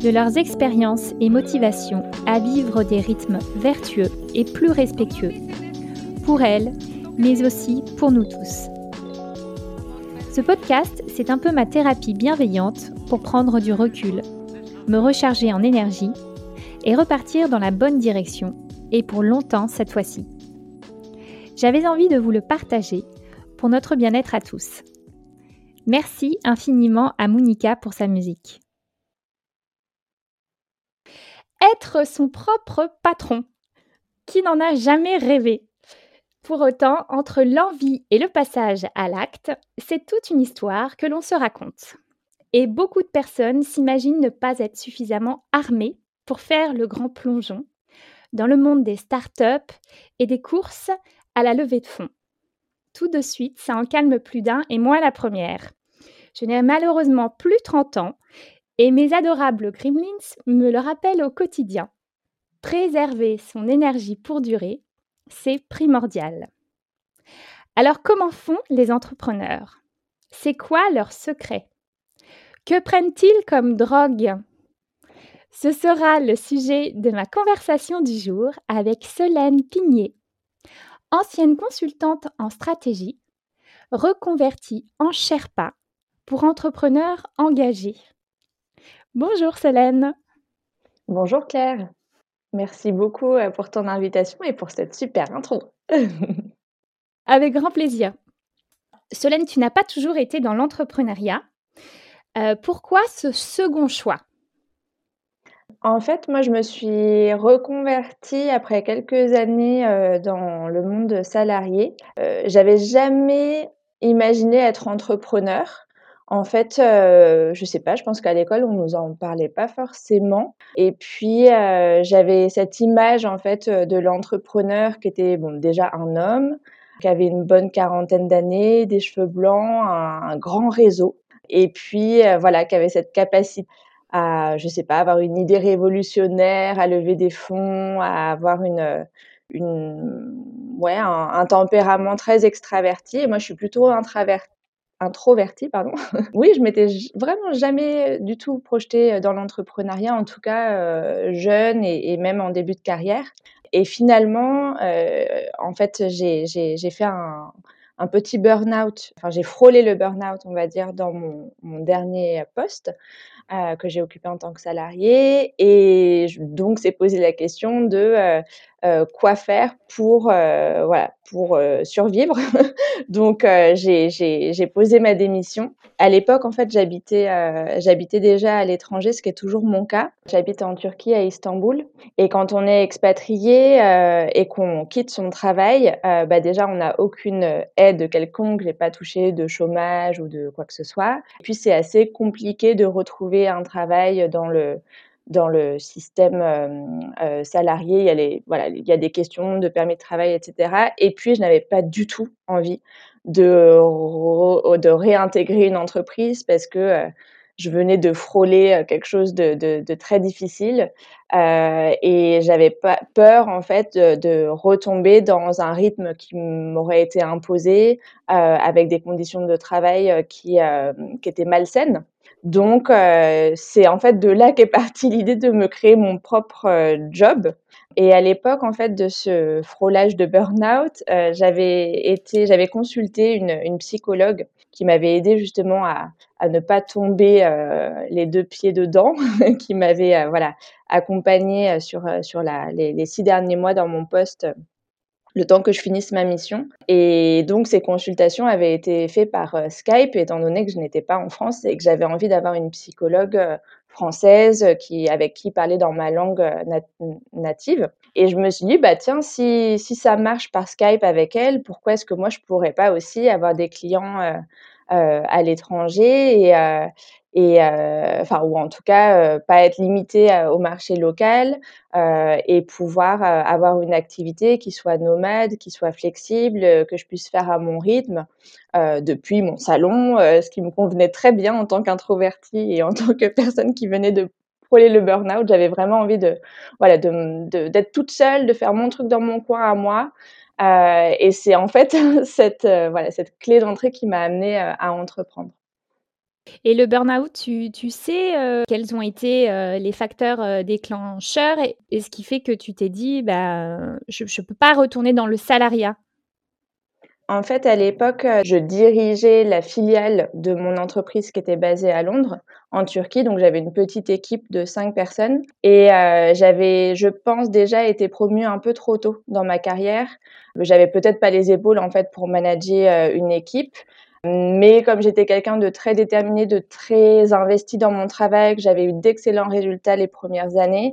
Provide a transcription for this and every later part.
de leurs expériences et motivations à vivre des rythmes vertueux et plus respectueux, pour elles, mais aussi pour nous tous. Ce podcast, c'est un peu ma thérapie bienveillante pour prendre du recul, me recharger en énergie et repartir dans la bonne direction, et pour longtemps cette fois-ci. J'avais envie de vous le partager pour notre bien-être à tous. Merci infiniment à Monica pour sa musique. Être son propre patron. Qui n'en a jamais rêvé pour autant, entre l'envie et le passage à l'acte, c'est toute une histoire que l'on se raconte. Et beaucoup de personnes s'imaginent ne pas être suffisamment armées pour faire le grand plongeon dans le monde des startups et des courses à la levée de fonds. Tout de suite, ça en calme plus d'un et moi la première. Je n'ai malheureusement plus 30 ans et mes adorables gremlins me le rappellent au quotidien. Préserver son énergie pour durer, c'est primordial. Alors comment font les entrepreneurs? C'est quoi leur secret? Que prennent-ils comme drogue? Ce sera le sujet de ma conversation du jour avec Solène Pigné, ancienne consultante en stratégie, reconvertie en Sherpa pour entrepreneurs engagés. Bonjour Solène. Bonjour Claire. Merci beaucoup euh, pour ton invitation et pour cette super intro. Avec grand plaisir. Solène, tu n'as pas toujours été dans l'entrepreneuriat. Euh, pourquoi ce second choix? En fait, moi, je me suis reconvertie après quelques années euh, dans le monde salarié. J'avais jamais imaginé être entrepreneur. En fait, euh, je sais pas, je pense qu'à l'école, on nous en parlait pas forcément. Et puis, euh, j'avais cette image, en fait, euh, de l'entrepreneur qui était, bon, déjà un homme, qui avait une bonne quarantaine d'années, des cheveux blancs, un, grand réseau. Et puis, euh, voilà, qui avait cette capacité à, je sais pas, avoir une idée révolutionnaire, à lever des fonds, à avoir une, ouais, un, un tempérament très extraverti. Et moi, je suis plutôt introvertie introvertie, pardon. oui, je m'étais vraiment jamais du tout projetée dans l'entrepreneuriat, en tout cas euh, jeune et, même en début de carrière. Et finalement, euh, en fait, j'ai fait un, un petit burn-out. Enfin, j'ai frôlé le burn-out, on va dire, dans mon, mon dernier poste euh, que j'ai occupé en tant que salarié. Et donc, c'est posé la question de euh, quoi faire pour, euh, voilà, pour euh, survivre. donc, j'ai posé ma démission. À l'époque, en fait, j'habitais j'habitais déjà à l'étranger, ce qui est toujours mon cas. J'habite en Turquie, à Istanbul. Et quand on est expatrié et qu'on quitte son travail, bah déjà, on n'a aucune aide quelconque. J'ai pas touché de chômage ou de quoi que ce soit. Et puis, c'est assez compliqué de retrouver un travail dans le dans le système euh, euh, salarié, il y, a les, voilà, des questions de permis de travail, etc. Et puis, je n'avais pas du tout envie de, de réintégrer une entreprise parce que euh, je venais de frôler quelque chose de, très difficile euh, et j'avais peur en fait de, retomber dans un rythme qui m'aurait été imposé euh, avec des conditions de travail qui, euh, étaient malsaines. Donc, euh, c'est en fait de là qu'est partie l'idée de me créer mon propre euh, job. Et à l'époque, en fait, de ce frôlage de burn-out, euh, j'avais consulté une, psychologue qui m'avait aidé justement à, à, ne pas tomber euh, les deux pieds dedans, qui m'avait euh, voilà accompagnée sur sur la, les, six derniers mois dans mon poste le temps que je finisse ma mission. Et donc, ces consultations avaient été faites par euh, Skype, étant donné que je n'étais pas en France et que j'avais envie d'avoir une psychologue euh, française qui, avec qui parler dans ma langue euh, nat native. Et je me suis dit, bah tiens, si, si ça marche par Skype avec elle, pourquoi est-ce que moi, je pourrais pas aussi avoir des clients euh, euh, à l'étranger et, et enfin ou en tout cas pas être limité au marché local et pouvoir avoir une activité qui soit nomade, qui soit flexible, que je puisse faire à mon rythme depuis mon salon, ce qui me convenait très bien en tant qu'introvertie et en tant que personne qui venait de le burn-out. J'avais vraiment envie de voilà d'être toute seule, de faire mon truc dans mon coin à moi. et c'est en fait cette voilà cette clé d'entrée qui m'a amenée à entreprendre. Et le burn-out, tu, tu sais euh, quels ont été euh, les facteurs euh, déclencheurs et, ce qui fait que tu t'es dit, bah, je ne peux pas retourner dans le salariat? En fait, à l'époque, je dirigeais la filiale de mon entreprise qui était basée à Londres, en Turquie. Donc, j'avais une petite équipe de cinq personnes. Et j'avais, je pense, déjà été promue un peu trop tôt dans ma carrière. J'avais peut-être pas les épaules, en fait, pour manager une équipe. Mais comme j'étais quelqu'un de très déterminé, de très investi dans mon travail, que j'avais eu d'excellents résultats les premières années,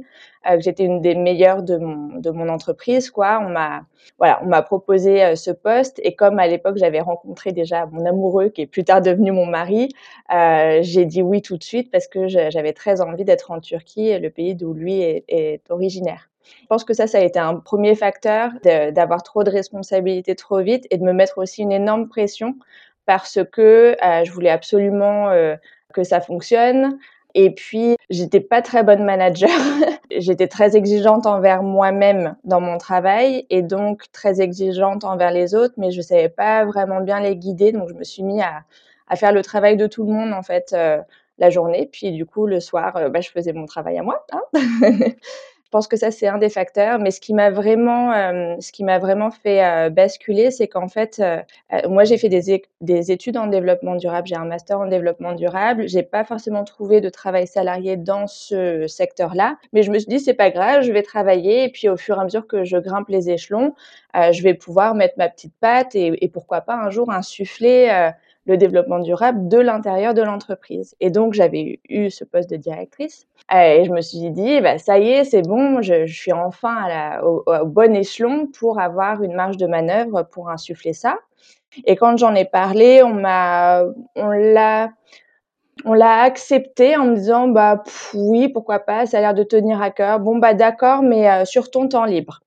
euh, que j'étais une des meilleures de mon, entreprise, quoi, on m'a voilà, on m'a proposé euh, ce poste. Et comme à l'époque j'avais rencontré déjà mon amoureux, qui est plus tard devenu mon mari, euh, j'ai dit oui tout de suite parce que j'avais très envie d'être en Turquie, le pays d'où lui est originaire. Je pense que ça, ça a été un premier facteur d'avoir trop de responsabilités trop vite et de me mettre aussi une énorme pression parce que euh, je voulais absolument euh, que ça fonctionne. Et puis, j'étais pas très bonne manager. j'étais très exigeante envers moi-même dans mon travail et donc très exigeante envers les autres, mais je savais pas vraiment bien les guider. Donc, je me suis mis à, faire le travail de tout le monde, en fait, euh, la journée. Puis, du coup, le soir, bah, je faisais mon travail à moi. Hein Je pense que ça, c'est un des facteurs. Mais ce qui m'a vraiment, euh, ce qui m'a vraiment fait euh, basculer, c'est qu'en fait, euh, moi, j'ai fait des, des, études en développement durable. J'ai un master en développement durable. J'ai pas forcément trouvé de travail salarié dans ce secteur-là. Mais je me suis dit, c'est pas grave, je vais travailler. Et puis, au fur et à mesure que je grimpe les échelons, je vais pouvoir mettre ma petite patte et, et pourquoi pas un jour insuffler le développement durable de l'intérieur de l'entreprise. Et donc, j'avais eu ce poste de directrice. Et je me suis dit, bah, ça y est, c'est bon, je, suis enfin à au, bon échelon pour avoir une marge de manœuvre pour insuffler ça. Et quand j'en ai parlé, on m'a, on l'a, on l'a accepté en me disant, bah oui, pourquoi pas, ça a l'air de tenir à cœur. Bon bah d'accord, mais euh, sur ton temps libre.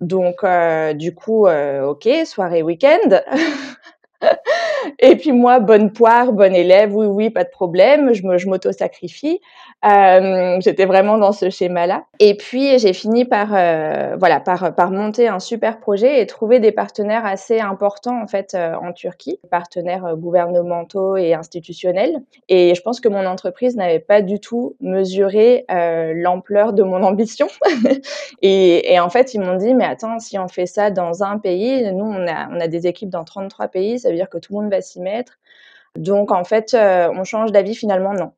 Donc euh, du coup, euh, ok, soirée week-end. Et puis moi, bonne poire, bonne élève, oui, oui, pas de problème, je, m'auto-sacrifie. Euh, j'étais vraiment dans ce schéma-là. Et puis j'ai fini par, euh, voilà, par, par monter un super projet et trouver des partenaires assez importants en fait euh, en Turquie, partenaires euh, gouvernementaux et institutionnels. Et je pense que mon entreprise n'avait pas du tout mesuré l'ampleur de mon ambition. et, et, en fait, ils m'ont dit, mais attends, si on fait ça dans un pays, nous on a, on a des équipes dans 33 pays, ça veut dire que tout le monde va s'y mettre. Donc en fait, euh, on change d'avis finalement, non.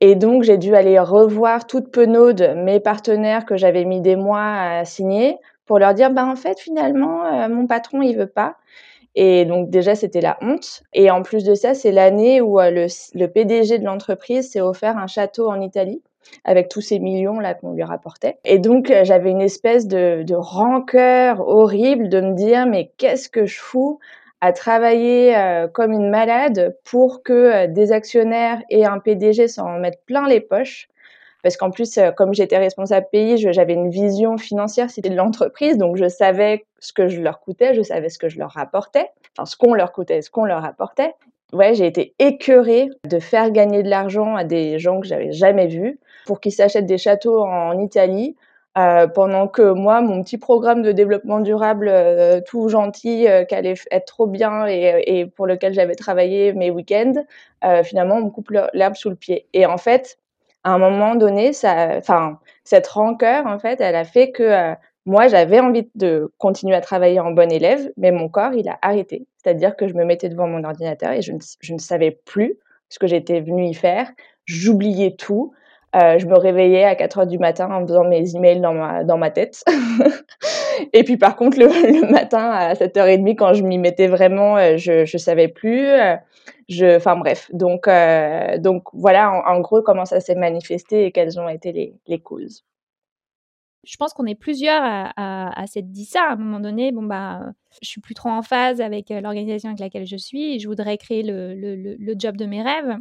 Et donc j'ai dû aller revoir toute penaude mes partenaires que j'avais mis des mois à signer pour leur dire, ben en fait finalement euh, mon patron il veut pas. Et donc déjà c'était la honte. Et en plus de ça, c'est l'année où euh, le, le, PDG de l'entreprise s'est offert un château en Italie avec tous ces millions là qu'on lui rapportait. Et donc j'avais une espèce de, de rancœur horrible de me dire mais qu'est-ce que je fous? À travailler euh, comme une malade pour que euh, des actionnaires et un PDG s'en mettent plein les poches. Parce qu'en plus, euh, comme j'étais responsable pays, j'avais une vision financière, c'était de l'entreprise, donc je savais ce que je leur coûtais, je savais ce que je leur rapportais, enfin ce qu'on leur coûtait, ce qu'on leur rapportait. Ouais, j'ai été écœurée de faire gagner de l'argent à des gens que j'avais jamais vus pour qu'ils s'achètent des châteaux en Italie euh, pendant que moi, mon petit programme de développement durable euh, tout gentil, euh, qui allait être trop bien et, et pour lequel j'avais travaillé mes week-ends, euh, finalement, on me coupe l'herbe sous le pied. Et en fait, à un moment donné, ça, enfin, cette rancœur, en fait, elle a fait que euh, moi, j'avais envie de continuer à travailler en bon élève, mais mon corps, il a arrêté. C'est-à-dire que je me mettais devant mon ordinateur et je ne, je ne savais plus ce que j'étais venue y faire. J'oubliais tout. Euh, je me réveillais à 4 heures du matin en faisant mes emails dans ma, dans ma tête. et puis par contre, le, le, matin à 7h30, quand je m'y mettais vraiment, euh, je ne savais plus. Euh, enfin bref, donc, donc voilà en, en, gros comment ça s'est manifesté et quelles ont été les, les causes. Je pense qu'on est plusieurs à, à, à s'être dit ça à un moment donné. Bon, bah, je suis plus trop en phase avec l'organisation avec laquelle je suis et je voudrais créer le, le, le job de mes rêves.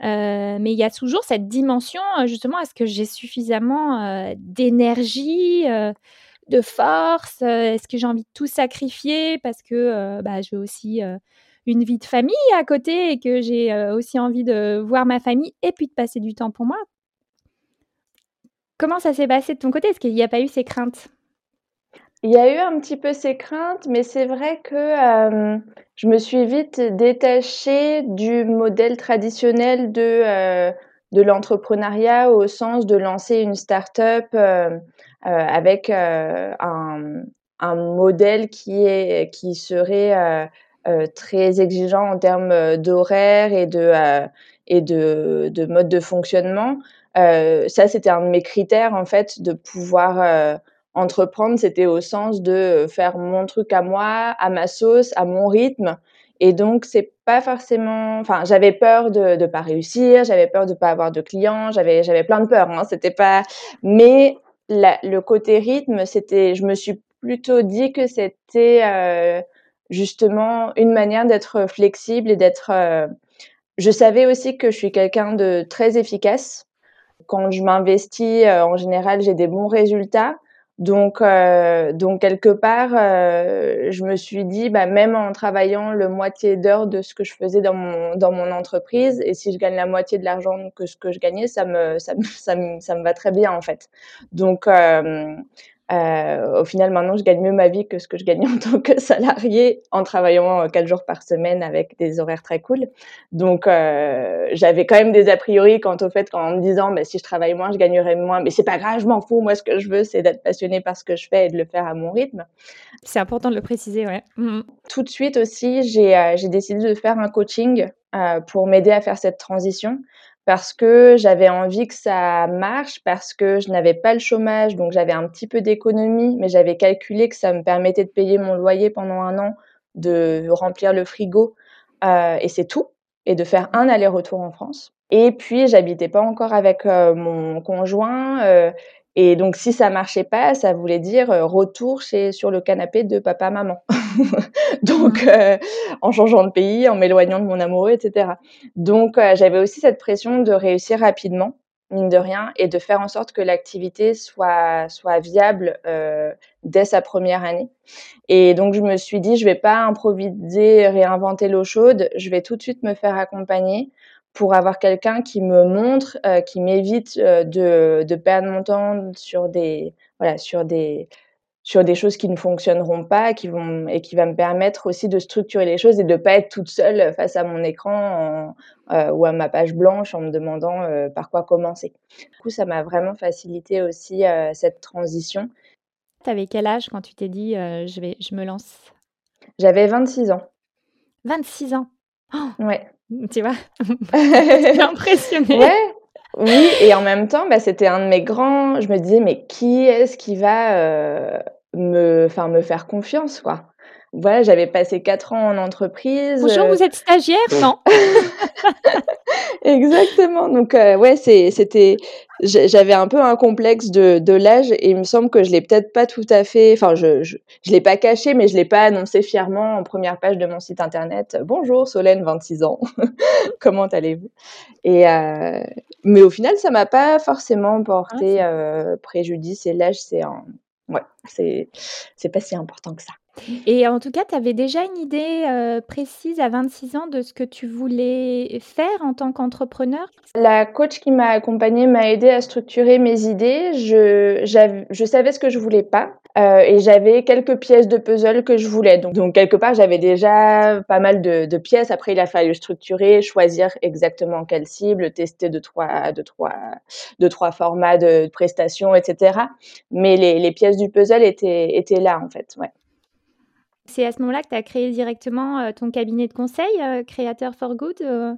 Mais il y a toujours cette dimension, justement, est-ce que j'ai suffisamment d'énergie, de force Est-ce que j'ai envie de tout sacrifier parce que bah, veux aussi une vie de famille à côté et que j'ai aussi envie de voir ma famille et puis de passer du temps pour moi? Comment ça s'est passé de ton côté? Est-ce qu'il n'y a pas eu ces craintes? Il y a eu un petit peu ces craintes, mais c'est vrai que euh, je me suis vite détachée du modèle traditionnel de, euh, de l'entrepreneuriat au sens de lancer une start-up euh, avec un, un, modèle qui, est, qui serait très exigeant en termes d'horaire et de, et de, de mode de fonctionnement. ça, c'était un de mes critères, en fait, de pouvoir entreprendre, c'était au sens de euh, faire mon truc à moi, à ma sauce, à mon rythme. Et donc, c'est pas forcément. Enfin, j'avais peur de ne pas réussir, j'avais peur de pas avoir de clients, j'avais j'avais plein de peurs. Hein, c'était pas. Mais le côté rythme, c'était. Je me suis plutôt dit que c'était euh, justement une manière d'être flexible et d'être. Euh, je savais aussi que je suis quelqu'un de très efficace. Quand je m'investis, en général, j'ai des bons résultats. Donc, euh, donc quelque part, euh, je me suis dit, bah, même en travaillant le moitié d'heure de ce que je faisais dans mon dans mon entreprise, et si je gagne la moitié de l'argent que ce que je gagnais, ça me ça me ça me, ça me va très bien en fait. Donc euh, euh, au final, maintenant, je gagne mieux ma vie que ce que je gagnais en tant que salarié en travaillant euh, quatre jours par semaine avec des horaires très cool. Donc, euh, j'avais quand même des a priori quant au fait qu'en me disant, bah, si je travaille moins, je gagnerai moins. Mais c'est pas grave, je m'en fous. Moi, ce que je veux, c'est d'être passionné par ce que je fais et de le faire à mon rythme. C'est important de le préciser, ouais. Mmh. Tout de suite aussi, j'ai euh, décidé de faire un coaching pour m'aider à faire cette transition parce que j'avais envie que ça marche, parce que je n'avais pas le chômage, donc j'avais un petit peu d'économie, mais j'avais calculé que ça me permettait de payer mon loyer pendant un an, de remplir le frigo, euh, et c'est tout, et de faire un aller-retour en France. Et puis, j'habitais pas encore avec euh, mon conjoint, euh, et donc, si ça marchait pas, ça voulait dire euh, retour chez, sur le canapé de papa-maman. donc, euh, en changeant de pays, en m'éloignant de mon amoureux, etc. Donc, euh, j'avais aussi cette pression de réussir rapidement, mine de rien, et de faire en sorte que l'activité soit, soit viable dès sa première année. Et donc, je me suis dit, je vais pas improviser, réinventer l'eau chaude, je vais tout de suite me faire accompagner pour avoir quelqu'un qui me montre, euh, qui m'évite euh, de, de perdre mon temps sur des, voilà, sur des, sur des choses qui ne fonctionneront pas, qui vont et qui va me permettre aussi de structurer les choses et de pas être toute seule face à mon écran euh, ou à ma page blanche en me demandant par quoi commencer. Du coup, ça m'a vraiment facilité aussi cette transition. Tu avais quel âge quand tu t'es dit je vais, je me lance? J'avais 26 ans. 26 ans? Oh ouais. Tu vois? Impressionnée. Ouais. Oui, et en même temps, bah, c'était un de mes grands. Je me disais, mais qui est-ce qui va euh, me, me faire confiance, quoi? Voilà, j'avais passé quatre ans en entreprise. Bonjour, vous êtes stagiaire, non Exactement. Donc, euh, ouais, c'était, j'avais un peu un complexe de, de l'âge et il me semble que je l'ai peut-être pas tout à fait, enfin, je, je, je l'ai pas caché, mais je l'ai pas annoncé fièrement en première page de mon site internet. Bonjour, Solène, 26 ans. Comment allez-vous? Et, euh, mais au final, ça m'a pas forcément porté ah, euh, préjudice et l'âge, c'est un, ouais, c'est, c'est pas si important que ça. Et en tout cas, tu avais déjà une idée, euh, précise à 26 ans de ce que tu voulais faire en tant qu'entrepreneur? La coach qui m'a accompagnée m'a aidée à structurer mes idées. Je je savais ce que je voulais pas, euh, et j'avais quelques pièces de puzzle que je voulais. Donc quelque part, j'avais déjà pas mal de de pièces. Après, il a fallu structurer, choisir exactement quelle cible, tester deux trois deux trois deux trois formats de prestations etc. Mais les les pièces du puzzle étaient étaient là, en fait, ouais. C'est à ce moment-là que tu as créé directement, euh, ton cabinet de conseil, euh, Creator for Good, euh?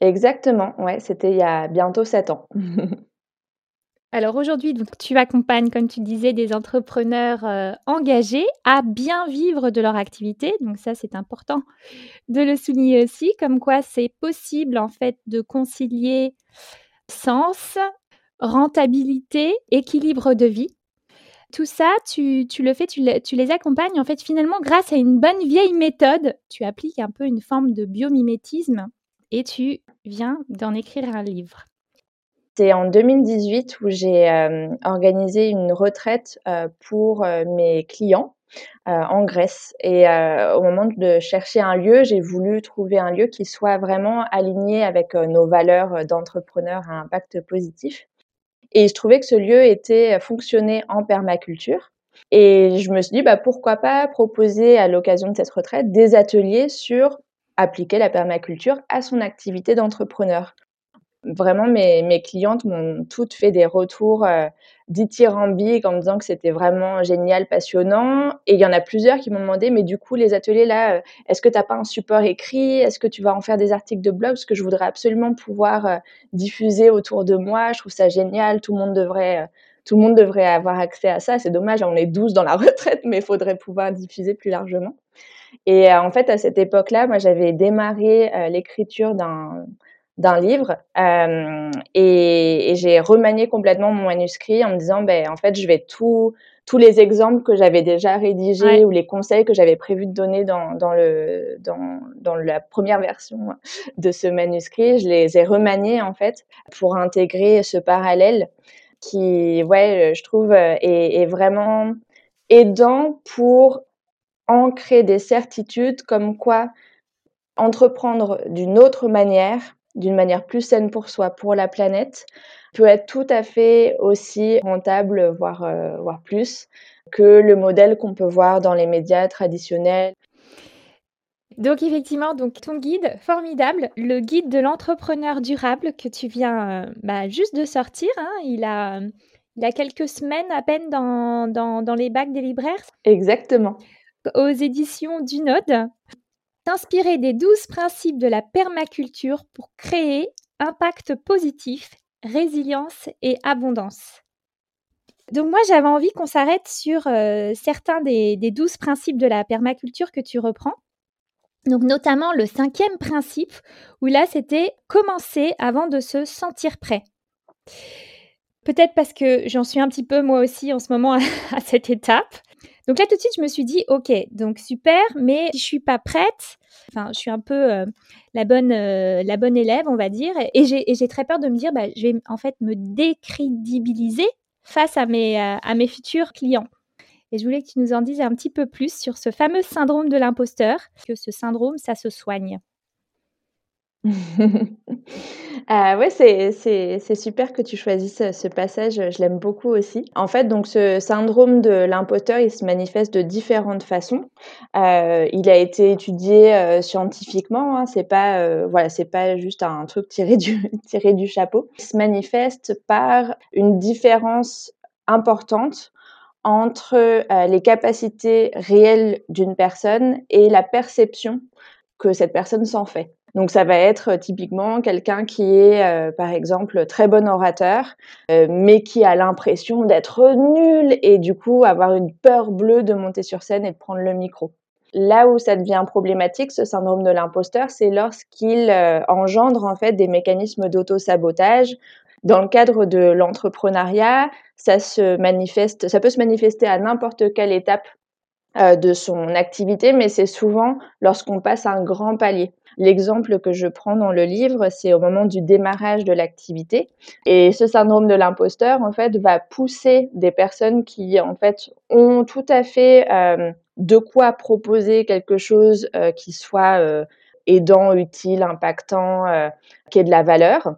Exactement, ouais, c'était il y a bientôt 7 ans. Alors aujourd'hui, donc tu accompagnes, comme tu disais, des entrepreneurs, engagés à bien vivre de leur activité. Donc ça, c'est important de le souligner aussi, comme quoi c'est possible, en fait, de concilier sens, rentabilité, équilibre de vie tout ça, tu, le fais, tu, les accompagnes. En fait, finalement, grâce à une bonne vieille méthode, tu appliques un peu une forme de biomimétisme et tu viens d'en écrire un livre. C'est en 2018 où j'ai organisé une retraite pour mes clients en Grèce. Et au moment de chercher un lieu, j'ai voulu trouver un lieu qui soit vraiment aligné avec nos valeurs d'entrepreneur à impact positif. Et je trouvais que ce lieu était fonctionné en permaculture. Et je me suis dit, bah, pourquoi pas proposer à l'occasion de cette retraite des ateliers sur appliquer la permaculture à son activité d'entrepreneur vraiment, mes, mes clientes m'ont toutes fait des retours euh, dithyrambiques en me disant que c'était vraiment génial, passionnant. Et il y en a plusieurs qui m'ont demandé, mais du coup, les ateliers là, euh, est-ce que tu n'as pas un support écrit? Est-ce que tu vas en faire des articles de blog? Parce que je voudrais absolument pouvoir euh, diffuser autour de moi. Je trouve ça génial. Tout le monde devrait. Euh, tout le monde devrait avoir accès à ça. C'est dommage, on est 12 dans la retraite, mais il faudrait pouvoir diffuser plus largement. Et en fait, à cette époque-là, moi, j'avais démarré l'écriture d'un d'un livre euh, et, et j'ai remanié complètement mon manuscrit en me disant ben en fait je vais tout tous les exemples que j'avais déjà rédigés ou les conseils que j'avais prévu de donner dans, dans le dans, dans la première version de ce manuscrit je les ai remaniés en fait pour intégrer ce parallèle qui ouais je trouve est, est vraiment aidant pour ancrer des certitudes comme quoi entreprendre d'une autre manière d'une manière plus saine pour soi, pour la planète, peut être tout à fait aussi rentable, voire, euh, voire plus, que le modèle qu'on peut voir dans les médias traditionnels. Donc effectivement, donc ton guide formidable, le guide de l'entrepreneur durable que tu viens euh, bah, juste de sortir, hein, il, a, il a quelques semaines à peine dans, dans, dans les bacs des libraires. Exactement. Aux éditions du Node. T'inspirer des douze principes de la permaculture pour créer impact positif, résilience et abondance. Donc moi, j'avais envie qu'on s'arrête sur euh, certains des, douze principes de la permaculture que tu reprends. Donc notamment le cinquième principe, où là, c'était commencer avant de se sentir prêt. Peut-être parce que j'en suis un petit peu moi aussi en ce moment à cette étape. Donc là, tout de suite, je me suis dit, OK, donc super, mais je suis pas prête. Enfin, je suis un peu euh, la, bonne, euh, la bonne élève, on va dire. Et j'ai très peur de me dire, bah, je vais en fait me décrédibiliser face à mes, euh, à mes futurs clients. Et je voulais que tu nous en dises un petit peu plus sur ce fameux syndrome de l'imposteur, que ce syndrome, ça se soigne. Ah ouais, c'est super que tu choisisses, ce passage, je l'aime beaucoup aussi. En fait, donc ce syndrome de l'imposteur, il se manifeste de différentes façons. Euh, il a été étudié, euh, scientifiquement, hein, c'est pas, euh, voilà, pas juste un truc tiré du tiré du chapeau. Il se manifeste par une différence importante entre, les capacités réelles d'une personne et la perception que cette personne s'en fait. Donc ça va être euh, typiquement quelqu'un qui est, euh, par exemple, très bon orateur, euh, mais qui a l'impression d'être nul et du coup avoir une peur bleue de monter sur scène et de prendre le micro. Là où ça devient problématique, ce syndrome de l'imposteur, c'est lorsqu'il engendre en fait des mécanismes d'auto-sabotage. Dans le cadre de l'entrepreneuriat, ça se manifeste, ça peut se manifester à n'importe quelle étape de son activité, mais c'est souvent lorsqu'on passe un grand palier. L'exemple que je prends dans le livre, c'est au moment du démarrage de l'activité. Et ce syndrome de l'imposteur, en fait, va pousser des personnes qui, en fait, ont tout à fait euh, de quoi proposer quelque chose euh, qui soit euh, aidant, utile, impactant, qui ait de la valeur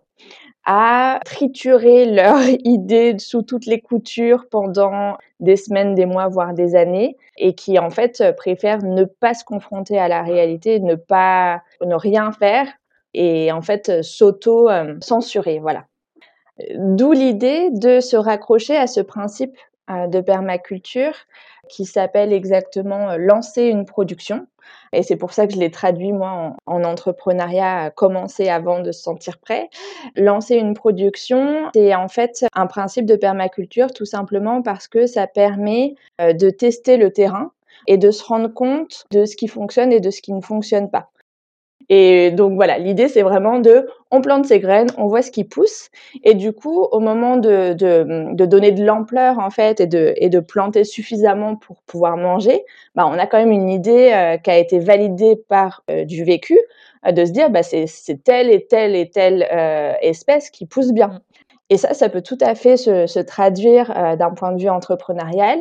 à triturer leur idée sous toutes les coutures pendant des semaines, des mois, voire des années, et qui en fait préfèrent ne pas se confronter à la réalité, ne pas, ne rien faire, et en fait s'auto-censurer, voilà. D'où l'idée de se raccrocher à ce principe euh, de permaculture qui s'appelle exactement euh, lancer une production. Et c'est pour ça que je l'ai traduit, moi, en, entrepreneuriat, commencer avant de se sentir prêt. Lancer une production, c'est en fait un principe de permaculture, tout simplement parce que ça permet euh, de tester le terrain et de se rendre compte de ce qui fonctionne et de ce qui ne fonctionne pas. Et donc voilà, l'idée c'est vraiment de, on plante ses graines, on voit ce qui pousse, et du coup, au moment de, de, donner de l'ampleur en fait et de, et de planter suffisamment pour pouvoir manger, bah, on a quand même une idée euh, qui a été validée par euh, du vécu, euh, de se dire bah, c'est telle et telle et telle espèce qui pousse bien. Et ça, ça peut tout à fait se, se traduire d'un point de vue entrepreneurial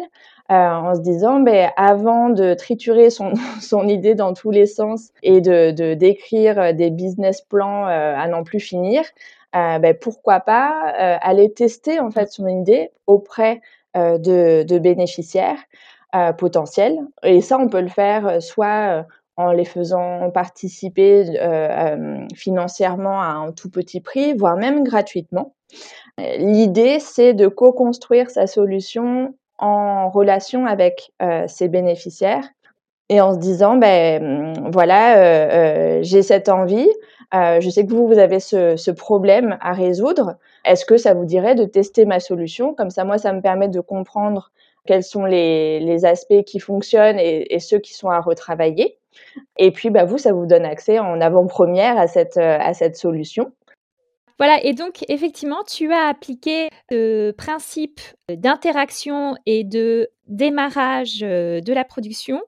en se disant, ben, avant de triturer son, son idée dans tous les sens et de, d'écrire euh, des business plans euh, à n'en plus finir, ben, pourquoi pas aller tester en fait son idée auprès de, de, bénéficiaires potentiels. Et ça, on peut le faire soit en les faisant participer euh, financièrement à un tout petit prix, voire même gratuitement. L'idée, c'est de co-construire sa solution en relation avec euh, ses bénéficiaires et en se disant ben voilà euh, euh, j'ai cette envie je sais que vous vous avez ce, problème à résoudre. Est-ce que ça vous dirait de tester ma solution? Comme ça moi ça me permet de comprendre quels sont les, les aspects qui fonctionnent et, et, ceux qui sont à retravailler. Et puis bah vous ça vous donne accès en avant-première à cette à cette solution voilà, et donc effectivement, tu as appliqué le principe d'interaction et de démarrage de la production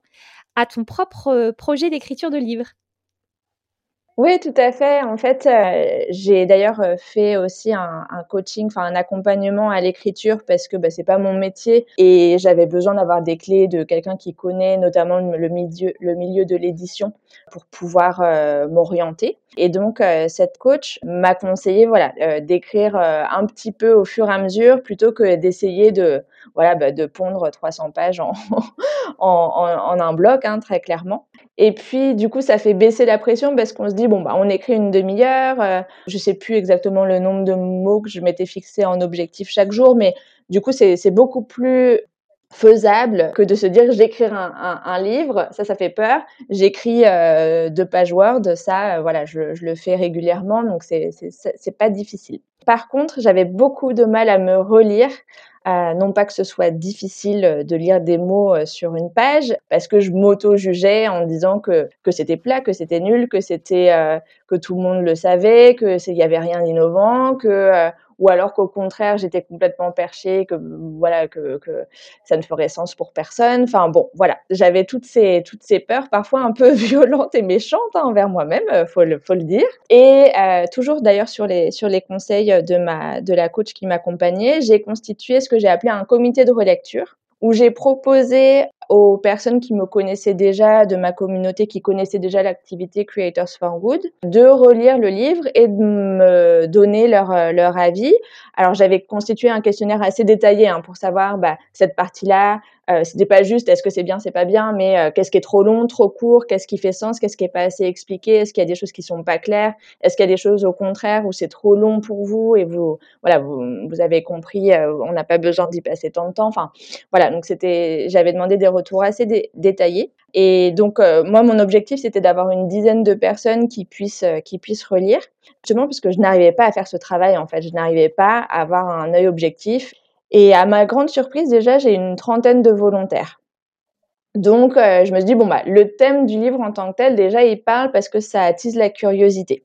à ton propre projet d'écriture de livre. Oui, tout à fait. En fait, euh, j'ai d'ailleurs euh, fait aussi un, coaching, enfin un accompagnement à l'écriture parce que bah, c'est pas mon métier et j'avais besoin d'avoir des clés de quelqu'un qui connaît notamment le milieu, le milieu de l'édition pour pouvoir euh, m'orienter. Et donc cette coach m'a conseillé, voilà, d'écrire un petit peu au fur et à mesure plutôt que d'essayer de, voilà, bah, de pondre 300 pages en, en, en, un bloc, hein, très clairement. Et puis, du coup, ça fait baisser la pression parce qu'on se dit, bon, bah, on écrit une demi-heure. Euh, je sais plus exactement le nombre de mots que je m'étais fixé en objectif chaque jour, mais du coup, c'est beaucoup plus faisable que de se dire j'écris un, livre, ça ça fait peur. J'écris euh, deux pages Word, ça euh, voilà, je, je, le fais régulièrement, donc c'est pas difficile. Par contre, j'avais beaucoup de mal à me relire euh, non pas que ce soit difficile euh, de lire des mots euh, sur une page, parce que je m'auto-jugeais en disant que, que c'était plat, que c'était nul, que c'était que tout le monde le savait, que il y avait rien d'innovant, que ou alors qu'au contraire j'étais complètement perchée, que voilà que, que ça ne ferait sens pour personne. Enfin bon, voilà, j'avais toutes ces toutes ces peurs, parfois un peu violentes et méchantes hein, envers moi-même, euh, faut le faut le dire. Et euh, toujours d'ailleurs sur les sur les conseils de ma de la coach qui m'accompagnait, j'ai constitué ce que j'ai appelé un comité de relecture où j'ai proposé aux personnes qui me connaissaient déjà, de ma communauté qui connaissaient déjà l'activité Creators for Good, de relire le livre et de me donner leur, euh, leur avis. Alors j'avais constitué un questionnaire assez détaillé hein, pour savoir bah, cette partie-là, euh, c'était pas juste est-ce que c'est bien, c'est pas bien, mais euh, qu'est-ce qui est trop long, trop court, qu'est-ce qui fait sens, qu'est-ce qui est pas assez expliqué, est-ce qu'il y a des choses qui sont pas claires, est-ce qu'il y a des choses au contraire où c'est trop long pour vous et vous, voilà, vous, vous avez compris, euh, on n'a pas besoin d'y passer tant de temps. Enfin, voilà, donc c'était, j'avais demandé des retours assez détaillés. Et donc moi, mon objectif c'était d'avoir une dizaine de personnes qui puissent qui puissent relire, justement parce que je n'arrivais pas à faire ce travail en fait, je n'arrivais pas à avoir un œil objectif et à ma grande surprise, déjà, j'ai une trentaine de volontaires. Donc, euh, je me suis dit, bon, bah, le thème du livre en tant que tel, déjà, il parle parce que ça attise la curiosité.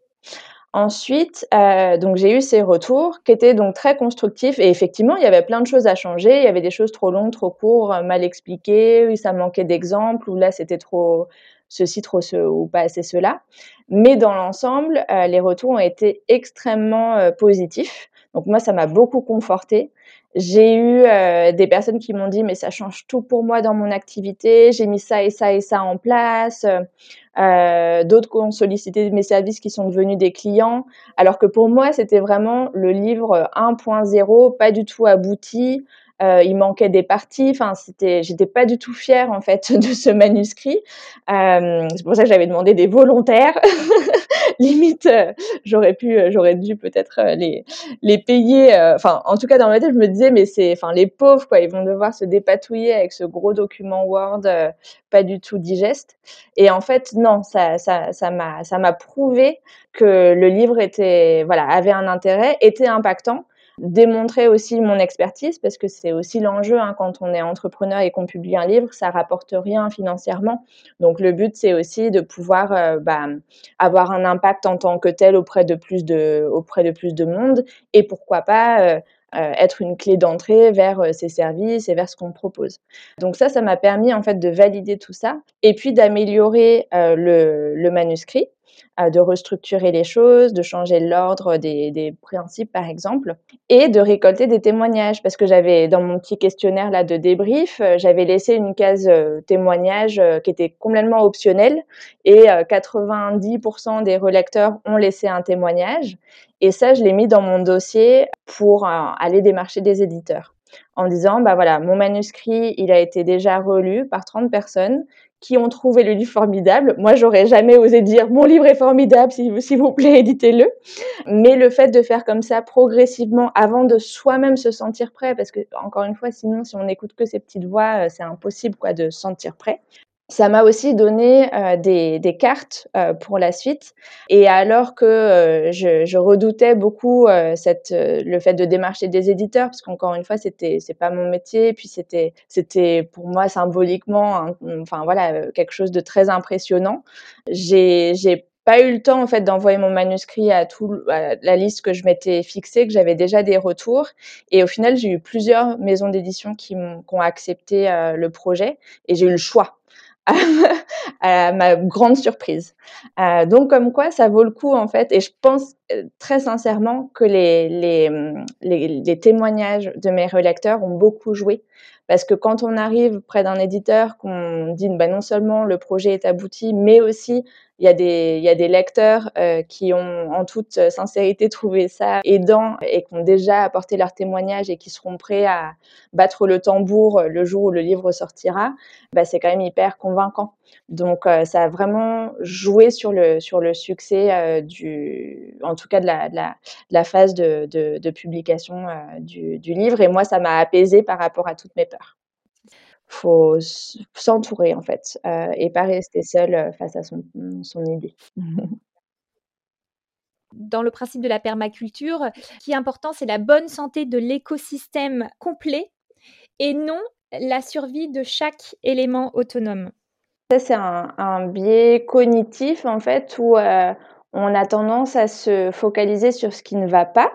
Ensuite, euh, donc j'ai eu ces retours qui étaient donc très constructifs et effectivement, il y avait plein de choses à changer. Il y avait des choses trop longues, trop courtes, mal expliquées, ça manquait d'exemples, ou là c'était trop ceci, trop ce, ou pas assez cela. Mais dans l'ensemble, euh, les retours ont été extrêmement positifs. Donc moi, ça m'a beaucoup conforté. J'ai eu euh, des personnes qui m'ont dit mais ça change tout pour moi dans mon activité. J'ai mis ça et ça et ça en place. Euh, D'autres qui ont sollicité mes services qui sont devenus des clients. Alors que pour moi c'était vraiment le livre 1.0, pas du tout abouti. Euh, il manquait des parties. Enfin, c'était, j'étais pas du tout fière en fait de ce manuscrit. Euh, c'est pour ça que j'avais demandé des volontaires. Limite, euh, j'aurais pu, j'aurais dû peut-être les les payer. Enfin, en tout cas dans ma tête, je me disais, mais c'est, enfin, les pauvres quoi, ils vont devoir se dépatouiller avec ce gros document Word pas du tout digeste. Et en fait, non, ça, ça, ça m'a, ça m'a prouvé que le livre était, voilà, avait un intérêt, était impactant démontrer aussi mon expertise parce que c'est aussi l'enjeu hein, quand on est entrepreneur et qu'on publie un livre, ça rapporte rien financièrement. Donc le but c'est aussi de pouvoir euh, bah, avoir un impact en tant que tel auprès de plus de auprès de plus de monde et pourquoi pas euh, euh, être une clé d'entrée vers ces services et vers ce qu'on propose. Donc ça, ça m'a permis en fait de valider tout ça et puis d'améliorer le, le manuscrit de restructurer les choses, de changer l'ordre des, des, principes, par exemple, et de récolter des témoignages. Parce que j'avais, dans mon petit questionnaire là de débrief, euh, j'avais laissé une case euh, témoignage euh, qui était complètement optionnelle, et 90% des relecteurs ont laissé un témoignage. Et ça, je l'ai mis dans mon dossier pour aller démarcher des éditeurs en disant bah voilà mon manuscrit il a été déjà relu par 30 personnes qui ont trouvé le livre formidable. Moi, j'aurais jamais osé dire mon livre est formidable, s'il vous plaît, éditez-le. Mais le fait de faire comme ça progressivement, avant de soi-même se sentir prêt, parce que encore une fois, sinon, si on n'écoute que ces petites voix, euh, c'est impossible quoi de se sentir prêt ça m'a aussi donné euh, des, cartes euh, pour la suite. Et alors que euh, je, redoutais beaucoup le fait de démarcher des éditeurs, parce qu'encore une fois, c'était c'est pas mon métier, puis c'était c'était pour moi symboliquement, enfin voilà, quelque chose de très impressionnant. J'ai pas eu le temps en fait d'envoyer mon manuscrit à tout la liste que je m'étais fixée, que j'avais déjà des retours. Et au final, j'ai eu plusieurs maisons d'édition qui, ont accepté le projet et j'ai eu le choix à ma grande surprise. Euh, donc comme quoi, ça vaut le coup en fait. Et je pense euh, très sincèrement que les, les, les, les témoignages de mes relecteurs ont beaucoup joué. Parce que quand on arrive près d'un éditeur, qu'on dit bah, non seulement le projet est abouti, mais aussi il y a des, lecteurs euh, qui ont en toute sincérité trouvé ça aidant et qui ont déjà apporté leur témoignage et qui seront prêts à battre le tambour le jour où le livre sortira, bah, c'est quand même hyper convaincant. Donc euh, ça a vraiment joué sur le, succès euh, en tout cas de la, phase de, publication euh, du, du livre. Et moi, ça m'a apaisé par rapport à toutes mes peurs faut s'entourer en fait euh, et pas rester seul euh, face à son, son idée. Dans le principe de la permaculture, ce qui est important, c'est la bonne santé de l'écosystème complet et non la survie de chaque élément autonome. Ça, c'est un, un, biais cognitif en fait où euh, on a tendance à se focaliser sur ce qui ne va pas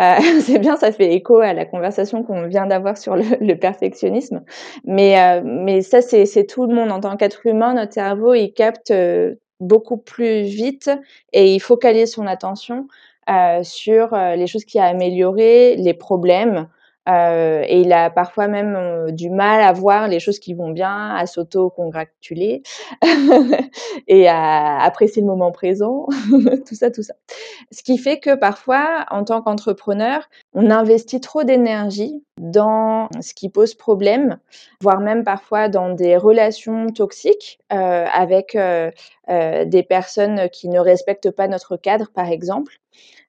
euh, c'est bien, ça fait écho à la conversation qu'on vient d'avoir sur le, le, perfectionnisme. Mais, euh, mais ça, c'est tout le monde. En tant qu'être humain, notre cerveau, il capte euh, beaucoup plus vite et il focalise son attention euh, sur euh, les choses qui a amélioré, les problèmes, euh, et il a parfois même euh, du mal à voir les choses qui vont bien, à s'auto-congratuler et à apprécier le moment présent, tout ça, tout ça. Ce qui fait que parfois, en tant qu'entrepreneur, on investit trop d'énergie dans ce qui pose problème, voire même parfois dans des relations toxiques euh, avec des personnes qui ne respectent pas notre cadre, par exemple.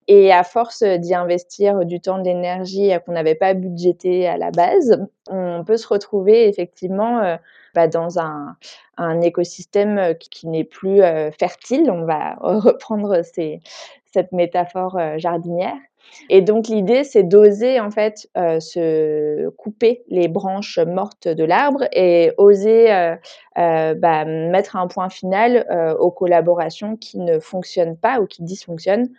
Et à force d'y investir du temps, de l'énergie qu'on n'avait pas budgété à la base, on peut se retrouver effectivement euh, bah, dans un, écosystème qui, n'est plus euh, fertile. On va reprendre cette métaphore euh, jardinière. Et donc l'idée, c'est d'oser en fait euh, se couper les branches mortes de l'arbre et oser euh, euh, bah, mettre un point final aux collaborations qui ne fonctionnent pas ou qui dysfonctionnent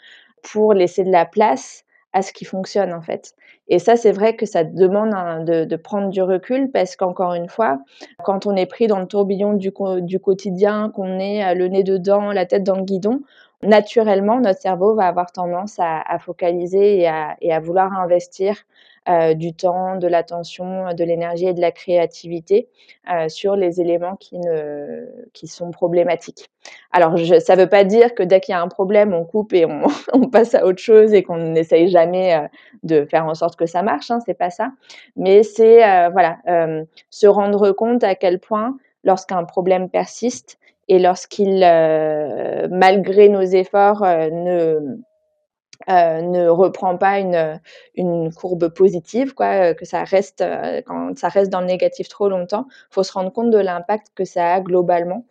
pour laisser de la place à ce qui fonctionne en fait. Et ça, c'est vrai que ça demande de, prendre du recul parce qu'encore une fois, quand on est pris dans le tourbillon du, quotidien, qu'on est le nez dedans, la tête dans le guidon, naturellement, notre cerveau va avoir tendance à, focaliser et à, vouloir investir euh, du temps, de l'attention, de l'énergie et de la créativité euh, sur les éléments qui, ne, qui sont problématiques. Alors, je, ça ne veut pas dire que dès qu'il y a un problème, on coupe et on, on passe à autre chose et qu'on n'essaye jamais euh, de faire en sorte que ça marche. Hein, c'est pas ça. Mais c'est euh, voilà, euh, se rendre compte à quel point, lorsqu'un problème persiste, et lorsqu'il, euh, malgré nos efforts, ne euh, ne reprend pas une, courbe positive, quoi, euh, que ça reste, euh, quand ça reste dans le négatif trop longtemps, il faut se rendre compte de l'impact que ça a globalement,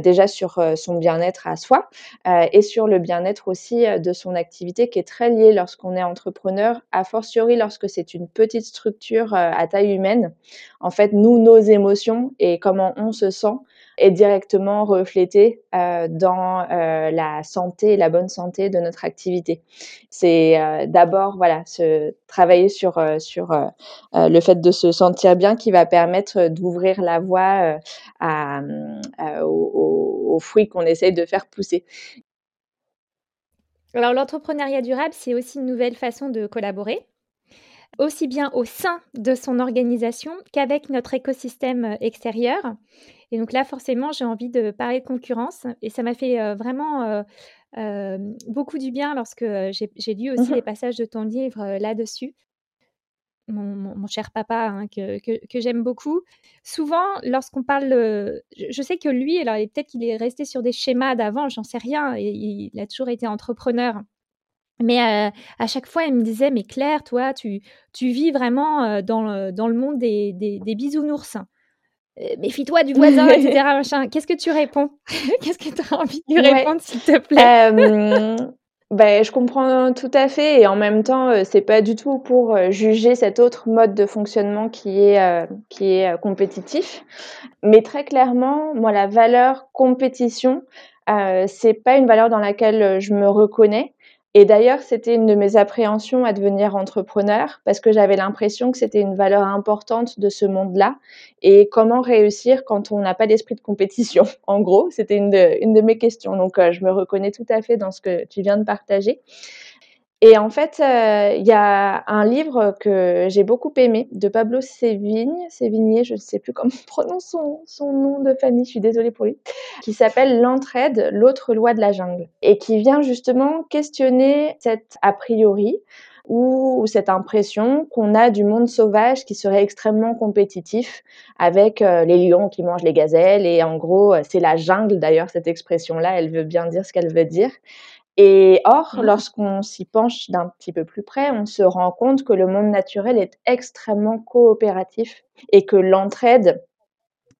déjà sur son bien-être à soi et sur le bien-être aussi de son activité qui est très lié lorsqu'on est entrepreneur, a fortiori lorsque c'est une petite structure à taille humaine. En fait, nous, nos émotions et comment on se sent est directement reflété euh, dans euh, la santé la bonne santé de notre activité. C'est euh, d'abord voilà, travailler sur sur le fait de se sentir bien qui va permettre d'ouvrir la voie à, aux, aux fruits qu'on essaye de faire pousser. Alors l'entrepreneuriat durable, c'est aussi une nouvelle façon de collaborer aussi bien au sein de son organisation qu'avec notre écosystème extérieur. Et donc là, forcément, j'ai envie de parler de concurrence et ça m'a fait, heu, vraiment, heu heu, beaucoup du bien lorsque, j'ai lu aussi Mmh les passages de ton livre, là-dessus. Mon mon mon cher papa, hein, que que que j'aime beaucoup. Souvent, lorsqu'on parle, je je sais que lui, alors peut-être qu'il est resté sur des schémas d'avant, j'en sais rien et il a toujours été entrepreneur. Mais, à chaque fois, il me disait: «Mais Claire, toi, tu tu vis vraiment, dans le dans le monde des des des bisounours». «Heu, méfie-toi du voisin et cetera machin». Qu'est-ce que tu réponds? Qu'est-ce que tu as envie de lui répondre, s'il te plaît? hem, beh, je comprends tout à fait et en même temps, heu, c'est pas du tout pour, juger cet autre mode de fonctionnement qui est, qui est, compétitif. Mais très clairement, moi, la valeur compétition, heu, c'est pas une valeur dans laquelle, je me reconnais et d'ailleurs, c'était une de mes appréhensions à devenir entrepreneur parce que j'avais l'impression que c'était une valeur importante de ce monde-là. Et comment réussir quand on n'a pas d'esprit de compétition? En gros, c'était une de mes questions. Donc heu, je me reconnais tout à fait dans ce que tu viens de partager et en fait, heu, il y a un livre que j'ai beaucoup aimé de Pablo Sévigne Sévigné, je ne sais plus comment on prononce son nom de famille, je suis désolée pour lui, qui s'appelle «L'entraide, l'autre loi de la jungle» et qui vient justement questionner cet a priori ou cette impression qu'on a du monde sauvage qui serait extrêmement compétitif avec, heu, les lions qui mangent les gazelles et en gros, c'est la jungle d'ailleurs cette expression-là, elle veut bien dire ce qu'elle veut dire et or, Mmh. lorsqu'on s'y penche d'un petit peu plus près, on se rend compte que le monde naturel est extrêmement coopératif et que l'entraide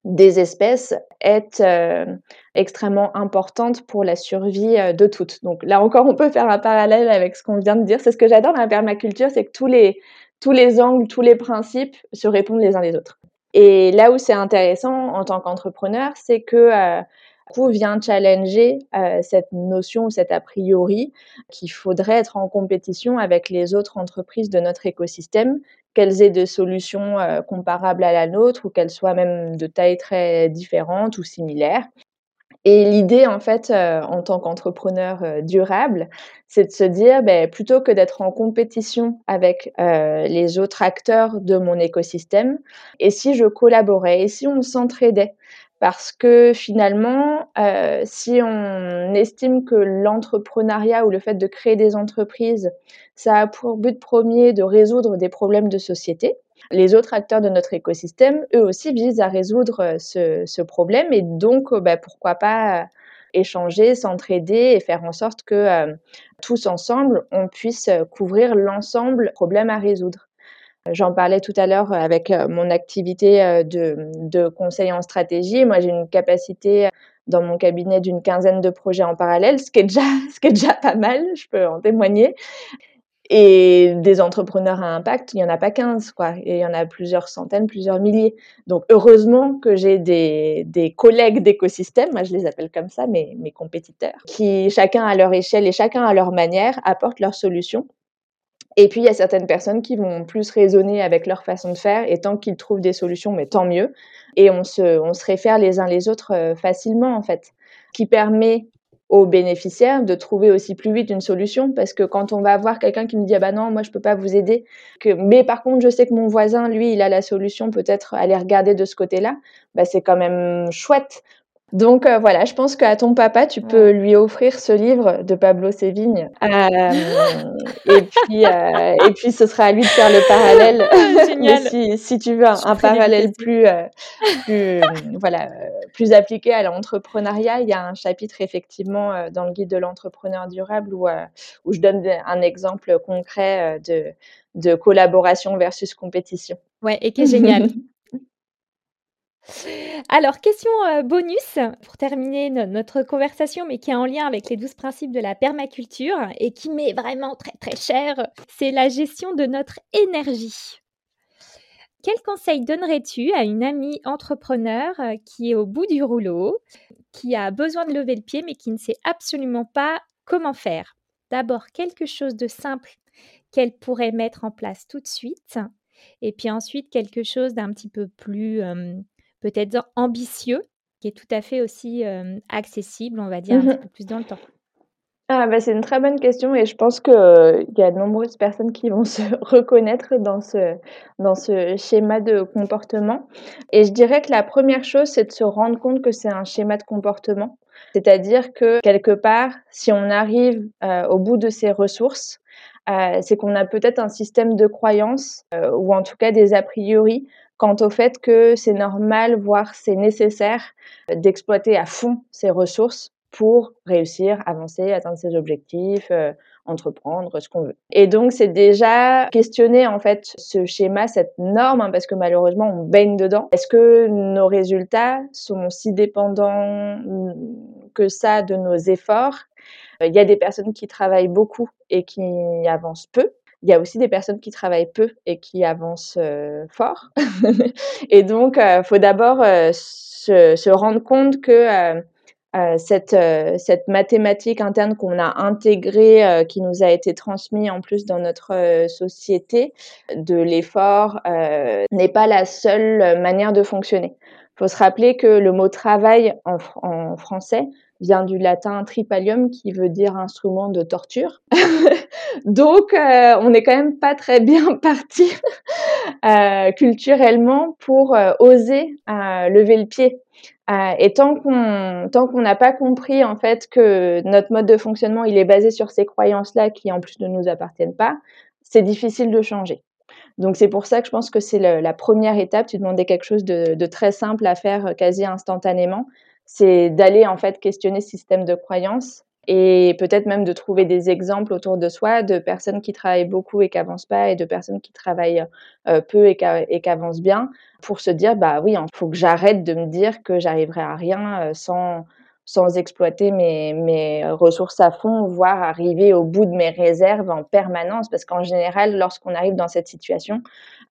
des espèces est, heu, extrêmement importante pour la survie, heu, de toutes. Donc là encore, on peut faire un parallèle avec ce qu'on vient de dire. C'est ce que j'adore dans la permaculture, c'est que tous les tous les angles, tous les principes se répondent les uns les autres. Et là où c'est intéressant en tant qu'entrepreneur, c'est que, heu, coup vient challenger, heu, cette notion cet a priori qu'il faudrait être en compétition avec les autres entreprises de notre écosystème, qu'elles aient des solutions, heu, comparables à la nôtre ou qu'elles soient même de taille très différentes ou similaires. Et l'idée en fait, heu, en tant qu'entrepreneur, durable, c'est de se dire: «Beh, plutôt que d'être en compétition avec, les autres acteurs de mon écosystème, et si je collaborais? Et si on s'entraidait?» Parce que finalement, heu, si on estime que l'entrepreneuriat ou le fait de créer des entreprises, ça a pour but premier de résoudre des problèmes de société, les autres acteurs de notre écosystème, eux aussi, visent à résoudre, ce ce problème et donc, bah, pourquoi pas, échanger, s'entraider et faire en sorte que, tous ensemble, on puisse, couvrir l'ensemble problèmes à résoudre. J'en parlais tout à l'heure avec, mon activité, heu, de de conseil en stratégie. Moi, j'ai une capacité dans mon cabinet d'une quinzaine de projets en parallèle, ce qui est déjà pas mal, je peux en témoigner et des entrepreneurs à impact, il y en a pas 15 quoi et il y en a plusieurs centaines, plusieurs milliers. Donc heureusement que j'ai des des collègues d'écosystème, moi je les appelle comme ça, mes mes compétiteurs, qui chacun à leur échelle et chacun à leur manière apportent leurs solutions. Et puis il y a certaines personnes qui vont plus raisonner avec leur façon de faire et tant qu'ils trouvent des solutions, mais tant mieux et on se on se réfère les uns les autres, heu, facilement en fait. Qui permet aux bénéficiaires de trouver aussi plus vite une solution parce que quand on va voir quelqu'un qui me dit: «Ah bah non, moi je peux pas vous aider, que mais par contre je sais que mon voisin lui, il a la solution, peut-être aller regarder de ce côté-là», bah, c'est quand même chouette Donc euh, voilà, je pense qu'à ton papa, tu peux lui offrir ce livre de Pablo Sévigne. Euh, et, puis, euh, et puis, ce sera à lui de faire le parallèle. Génial. si, si, tu veux un, parallèle plus, plus, voilà, plus appliqué à l'entrepreneuriat, il y a un chapitre effectivement dans le guide de l'entrepreneur durable où, où je donne un exemple concret de, de collaboration versus compétition. Ouais, et qui est génial. Alors, question euh, bonus pour terminer notre conversation, mais qui est en lien avec les 12 principes de la permaculture et qui m'est vraiment très très cher, c'est la gestion de notre énergie. Quel conseil donnerais-tu à une amie entrepreneur euh, qui est au bout du rouleau, qui a besoin de lever le pied, mais qui ne sait absolument pas comment faire? D'abord, quelque chose de simple qu'elle pourrait mettre en place tout de suite, et puis ensuite quelque chose d'un petit peu plus peut-être ambitieux, qui est tout à fait aussi accessible, on va dire, un mmh petit peu plus dans le temps ah bah, c'est une très bonne question et je pense qu'il y a de nombreuses personnes qui vont se reconnaître dans ce dans ce schéma de comportement et je dirais que la première chose, c'est de se rendre compte que c'est un schéma de comportement. C'est-à-dire que quelque part, si on arrive, au bout de ses ressources, c'est qu'on a peut-être un système de croyances, ou en tout cas des a priori quant au fait que c'est normal, voire c'est nécessaire d'exploiter à fond ses ressources pour réussir, avancer, atteindre ses objectifs, euh, entreprendre ce qu'on veut. Et donc c'est déjà questionner en fait ce schéma, cette norme, hein, parce que malheureusement on baigne dedans. Est-ce que nos résultats sont si dépendants que ça de nos efforts? Il y a des personnes qui travaillent beaucoup et qui avancent peu. Il y a aussi des personnes qui travaillent peu et qui avancent euh, fort. et donc, il euh, faut d'abord euh, se, rendre compte que cette, cette mathématique interne qu'on a intégrée, qui nous a été transmise en plus dans notre société, de l'effort, n'est pas la seule manière de fonctionner. Il faut se rappeler que le mot travail en français vient du latin tripalium qui veut dire instrument de torture. Donc, euh, on n'est quand même pas très bien parti euh, culturellement pour euh, oser lever le pied. et tant qu'on tant qu'on n'a pas compris en fait que notre mode de fonctionnement il est basé sur ces croyances-là qui en plus ne nous appartiennent pas, c'est difficile de changer. Donc c'est pour ça que je pense que c'est la première étape. Tu demandais quelque chose de, de, très simple à faire quasi instantanément c'est d'aller en fait questionner ce système de croyances et peut-être même de trouver des exemples autour de soi de personnes qui travaillent beaucoup et qui avancent pas et de personnes qui travaillent euh, peu et qui avancent bien pour se dire bah oui, il faut que j'arrête de me dire que j'arriverai à rien euh, sans sans exploiter mes, mes ressources à fond, voire arriver au bout de mes réserves en permanence, parce qu'en général, lorsqu'on arrive dans cette situation,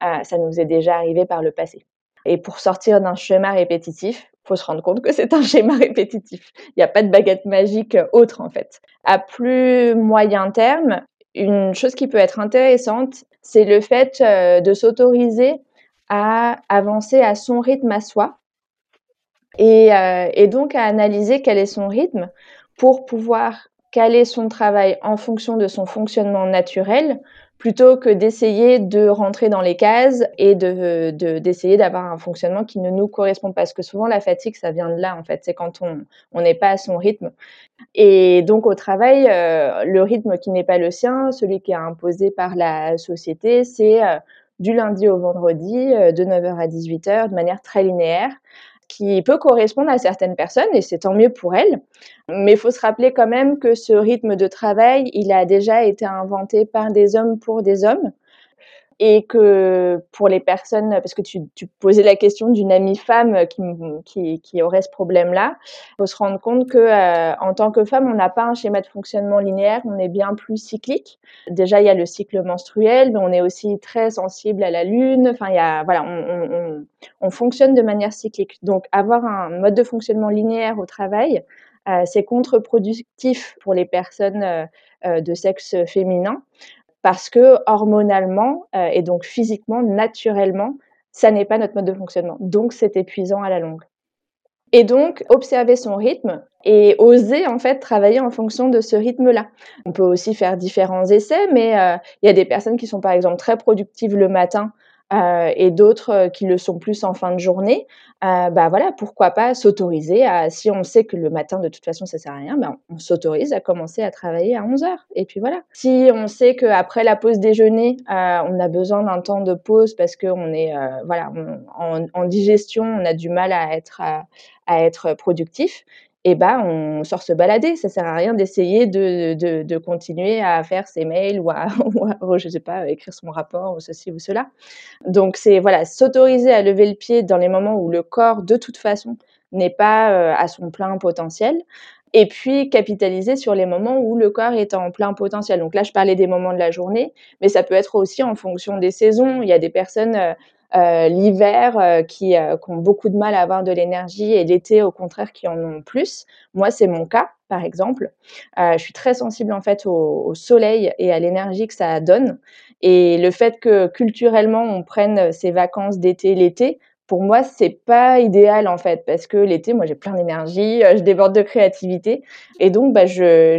euh, ça nous est déjà arrivé par le passé. Et pour sortir d'un schéma répétitif, faut se rendre compte que c'est un schéma répétitif. Il n'y a pas de baguette magique autre en fait. À plus moyen terme, une chose qui peut être intéressante, c'est le fait euh, de s'autoriser à avancer à son rythme à soi et, euh, et, donc à analyser quel est son rythme pour pouvoir caler son travail en fonction de son fonctionnement naturel plutôt que d'essayer de rentrer dans les cases et de d'essayer d'avoir un fonctionnement qui ne nous correspond pas. Parce que souvent la fatigue, ça vient de là en fait. C'est quand on n'est pas à son rythme. Et donc au travail, euh, le rythme qui n'est pas le sien, celui qui est imposé par la société, c'est euh, du lundi au vendredi, euh, de 9h à 18h, de manière très linéaire qui peut correspondre à certaines personnes et c'est tant mieux pour elles. Mais il faut se rappeler quand même que ce rythme de travail, il a déjà été inventé par des hommes pour des hommes et que pour les personnes, parce que tu, posais la question d'une amie femme qui, aurait ce problème-là, faut se rendre compte que euh, en tant que femme, on n'a pas un schéma de fonctionnement linéaire, on est bien plus cyclique. Déjà, il y a le cycle menstruel, mais on est aussi très sensible à la lune. Enfin, il y a, voilà, on, on, on fonctionne de manière cyclique. Donc, avoir un mode de fonctionnement linéaire au travail, euh, c'est contre-productif pour les personnes euh de sexe féminin parce que hormonalement euh, et donc physiquement, naturellement, ça n'est pas notre mode de fonctionnement. Donc c'est épuisant à la longue. Et donc observer son rythme et oser en fait travailler en fonction de ce rythme-là. On peut aussi faire différents essais, mais euh, il y a des personnes qui sont par exemple très productives le matin et d'autres qui le sont plus en fin de journée, bah voilà, pourquoi pas s'autoriser à, si on sait que le matin de toute façon ça sert à rien, ben on s'autorise à commencer à travailler à 11 heures. Et puis voilà. Si on sait qu'après la pause déjeuner, on a besoin d'un temps de pause parce qu'on est voilà en, digestion, on a du mal à être à être productif, eh ben on sort se balader. Ça sert à rien d'essayer de, de, continuer à faire ses mails ou à, ou je sais pas, écrire son rapport ou ceci ou cela. Donc c'est voilà, s'autoriser à lever le pied dans les moments où le corps de toute façon n'est pas euh, à son plein potentiel. Et puis capitaliser sur les moments où le corps est en plein potentiel. Donc là, je parlais des moments de la journée, mais ça peut être aussi en fonction des saisons. Il y a des personnes, euh, euh, l'hiver euh, qui, euh, ont beaucoup de mal à avoir de l'énergie et l'été au contraire qui en ont plus. Moi, c'est mon cas, par exemple. je suis très sensible en fait au, soleil et à l'énergie que ça donne. Et le fait que culturellement on prenne ses vacances d'été l'été, pour moi, c'est pas idéal en fait, parce que l'été, moi, j'ai plein d'énergie, je déborde de créativité, et donc, bah, je,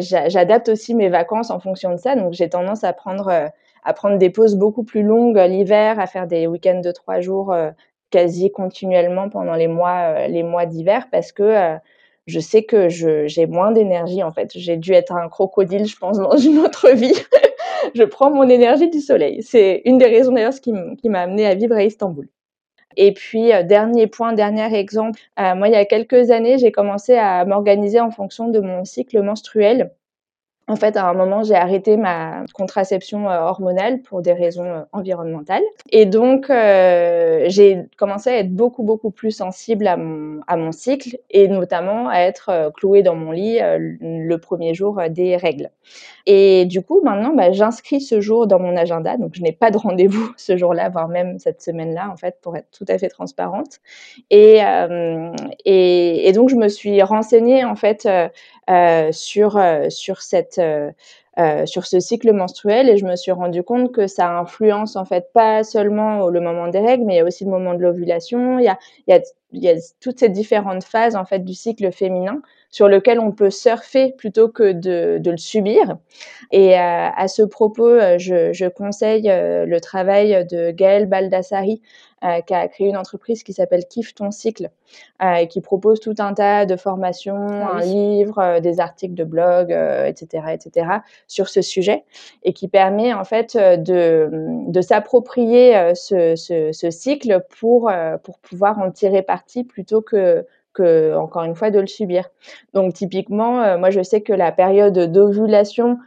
j'adapte aussi mes vacances en fonction de ça. Donc, j'ai tendance à prendre à prendre des pauses beaucoup plus longues l'hiver, à faire des week-ends de trois jours euh, quasi continuellement pendant les mois, euh, les mois d'hiver parce que euh, je sais que j'ai moins d'énergie en fait. J'ai dû être un crocodile, je pense, dans une autre vie. je prends mon énergie du soleil. C'est une des raisons d'ailleurs qui m'a amené à vivre à Istanbul. Et puis, dernier point, dernier exemple, moi, il y a quelques années, j'ai commencé à m'organiser en fonction de mon cycle menstruel. En fait, à un moment, j'ai arrêté ma contraception euh, hormonale pour des raisons euh, environnementales. Et donc, euh, j'ai commencé à être beaucoup, beaucoup plus sensible à mon, cycle et notamment à être clouée dans mon lit le premier jour des règles. Et du coup, maintenant, bah, j'inscris ce jour dans mon agenda. Donc, je n'ai pas de rendez-vous ce jour-là, voire même cette semaine-là, en fait, pour être tout à fait transparente. Et, donc, je me suis renseignée, en fait, sur, euh, sur, cette, euh, sur ce cycle menstruel et je me suis rendu compte que ça influence en fait pas seulement le moment des règles, mais il y a aussi le moment de l'ovulation. Il y a, y a, y a toutes ces différentes phases en fait du cycle féminin sur lequel on peut surfer plutôt que de, de le subir. Et à ce propos, je, je conseille le travail de Gaëlle Baldassari, euh, qui a créé une entreprise qui s'appelle Kiffe ton cycle euh, et qui propose tout un tas de formations, ah un livre, euh, des articles de blog, etc., etc. sur ce sujet et qui permet en fait de, de s'approprier ce, ce, ce, cycle pour, pour pouvoir en tirer parti plutôt que encore une fois, de le subir. Donc, typiquement, moi, je sais que la période d'ovulation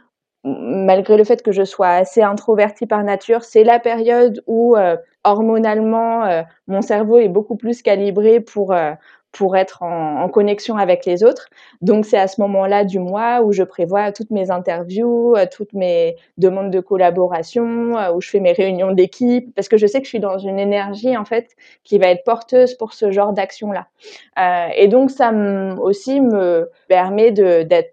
malgré le fait que je sois assez introvertie par nature, c'est la période où euh, hormonalement euh, mon cerveau est beaucoup plus calibré pour euh, pour être en, en, connexion avec les autres. Donc c'est à ce moment-là du mois où je prévois toutes mes interviews, euh, toutes mes demandes de collaboration, euh, où je fais mes réunions d'équipe, parce que je sais que je suis dans une énergie en fait qui va être porteuse pour ce genre d'action-là. Euh, et donc ça aussi me permet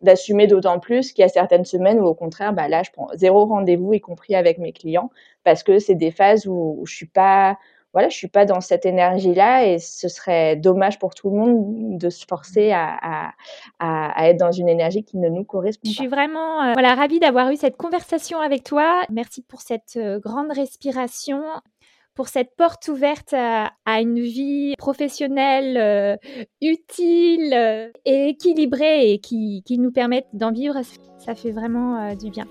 d'assumer d'autant plus qu'il y a certaines semaines où au contraire, bah là je prends zéro rendez-vous, y compris avec mes clients, parce que c'est des phases où, où je suis pas voilà, je suis pas dans cette énergie-là et ce serait dommage pour tout le monde de se forcer à, à, être dans une énergie qui ne nous correspond pas. Je suis vraiment euh, voilà, ravie d'avoir eu cette conversation avec toi. Merci pour cette euh, grande respiration pour cette porte ouverte à, une vie professionnelle euh, utile et équilibrée et qui, qui nous permette d'en vivre. Ça fait vraiment du bien.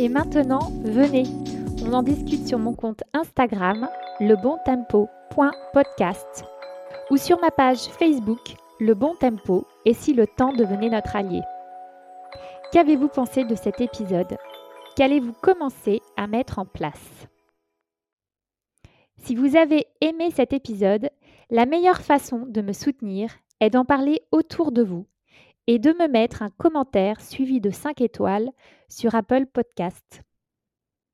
Et maintenant, venez, on en discute sur mon compte Instagram, lebontempo.podcast ou sur ma page Facebook, Le Bon Tempo, et si le temps devenait notre allié. Qu'avez-vous pensé de cet épisode? Qu'allez-vous commencer à mettre en place? Si vous avez aimé cet épisode, la meilleure façon de me soutenir est d'en parler autour de vous et de me mettre un commentaire suivi de 5 étoiles sur Apple Podcast.